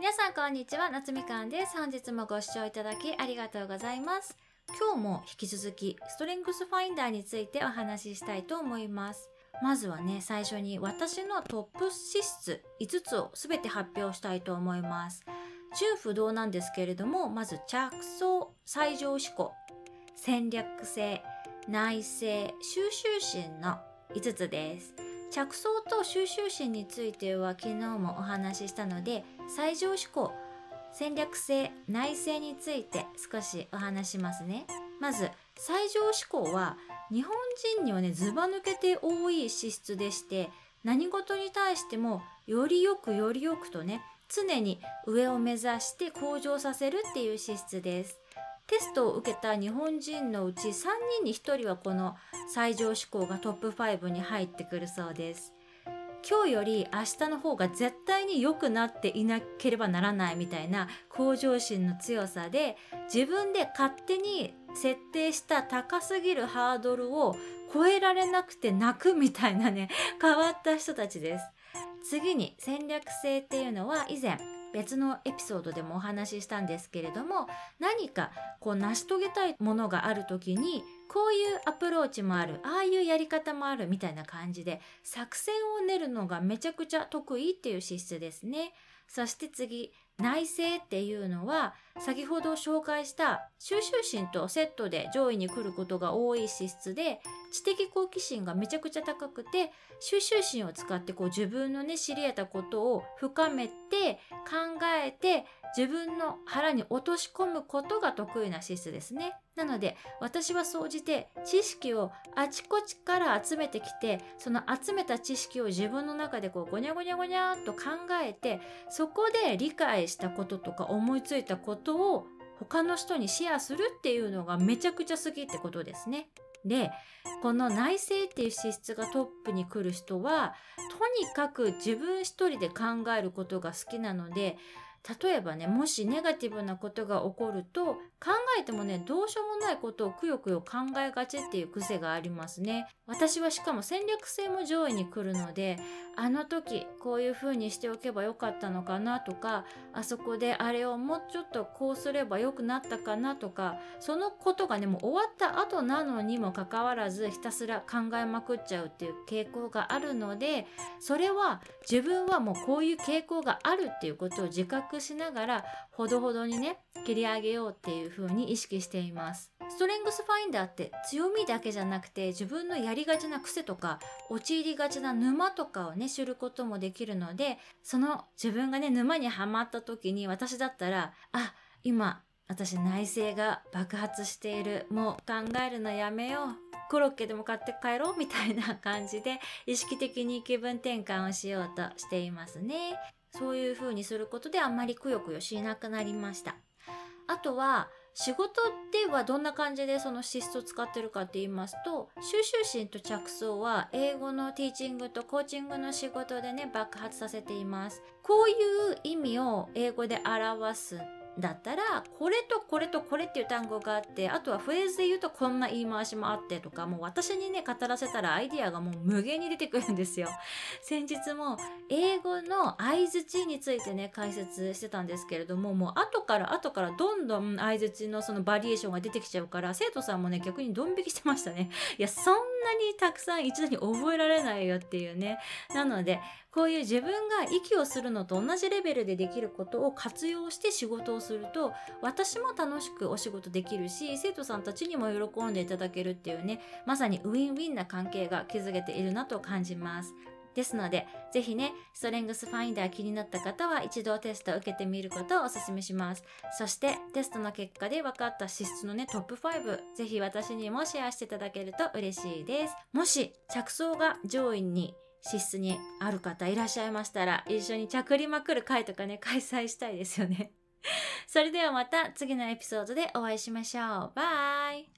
皆さんこんにちは夏みかんです。本日もご視聴いただきありがとうございます。今日も引き続きストレングスファインダーについてお話ししたいと思います。まずはね最初に私のトップ資質5つを全て発表したいと思います。純不動なんですけれどもまず着想最上思考戦略性内政収集心の5つです。着想と収集心については昨日もお話ししたので最上思考戦略性内政について少しお話しますね。まず最上思考は日本人にはねずば抜けて多い資質でして何事に対してもよりよくよりよくとね常に上を目指して向上させるっていう資質です。テストを受けた日本人のうち3人に1人はこの最上志向がトップ5に入ってくるそうです。今日より明日の方が絶対に良くなっていなければならないみたいな向上心の強さで自分で勝手に設定した高すぎるハードルを超えられなくて泣くみたいなね変わった人たちです。次に戦略性っていうのは以前別のエピソードでもお話ししたんですけれども何かこう成し遂げたいものがある時にこういうアプローチもあるああいうやり方もあるみたいな感じで作戦を練るのがめちゃくちゃ得意っていう資質ですね。そして次内政っていうのは先ほど紹介した収集心とセットで上位に来ることが多い資質で知的好奇心がめちゃくちゃ高くて収集心を使ってこう自分のね知り得たことを深めて考えて自分の腹に落とし込むことが得意な資質ですね。なので私は総じて知識をあちこちから集めてきてその集めた知識を自分の中でこうゴニャゴニャゴニャっと考えてそこで理解したこととか思いついたことを他の人にシェアするっていうのがめちゃくちゃ好きってことですね。でこの内政っていう資質がトップに来る人はとにかく自分一人で考えることが好きなので例えばねもしネガティブなことが起こると考えてもねどうしようもないことをくよくよ考えがちっていう癖がありますね。私はしかも戦略性も上位に来るのであの時こういう風にしておけばよかったのかなとかあそこであれをもうちょっとこうすればよくなったかなとかそのことがねもう終わった後なのにもかかわらずひたすら考えまくっちゃうっていう傾向があるのでそれは自分はもうこういう傾向があるっていうことを自覚しながらほどほどにね切り上げようっていう風に意識しています。ストレングスファインダーって強みだけじゃなくて自分のやりがちな癖とか陥りがちな沼とかをね知ることもできるのでその自分がね沼にはまった時に私だったらあ今私内政が爆発している。もう考えるのやめよう。コロッケでも買って帰ろう。みたいな感じで意識的に気分転換をしようとしていますね。そういう風にすることであんまりくよくよしなくなりました。あとは仕事ではどんな感じでその資質を使ってるかって言いますと収集心と着想は英語のティーチングとコーチングの仕事でね爆発させています。こういう意味を英語で表すだったらこれとこれとこれっていう単語があってあとはフレーズで言うとこんな言い回しもあってとかもう私にね語らせたらアイディアがもう無限に出てくるんですよ。先日も英語の相づちについてね解説してたんですけれどももう後から後からどんどん相づちのそのバリエーションが出てきちゃうから生徒さんもね逆にドン引きしてましたね。いやそんなにたくさん一度に覚えられないよっていうねなのでこういう自分が息をするのと同じレベルでできることを活用して仕事をすると私も楽しくお仕事できるし生徒さんたちにも喜んでいただけるっていうねまさにウィンウィンな関係が築けているなと感じます。ですので、ぜひね、ストレングスファインダー気になった方は一度テストを受けてみることをお勧めします。そして、テストの結果で分かった資質のね、トップ5、ぜひ私にもシェアしていただけると嬉しいです。もし、着想が上位に資質にある方いらっしゃいましたら、一緒に着りまくる会とかね、開催したいですよね。それではまた次のエピソードでお会いしましょう。バイ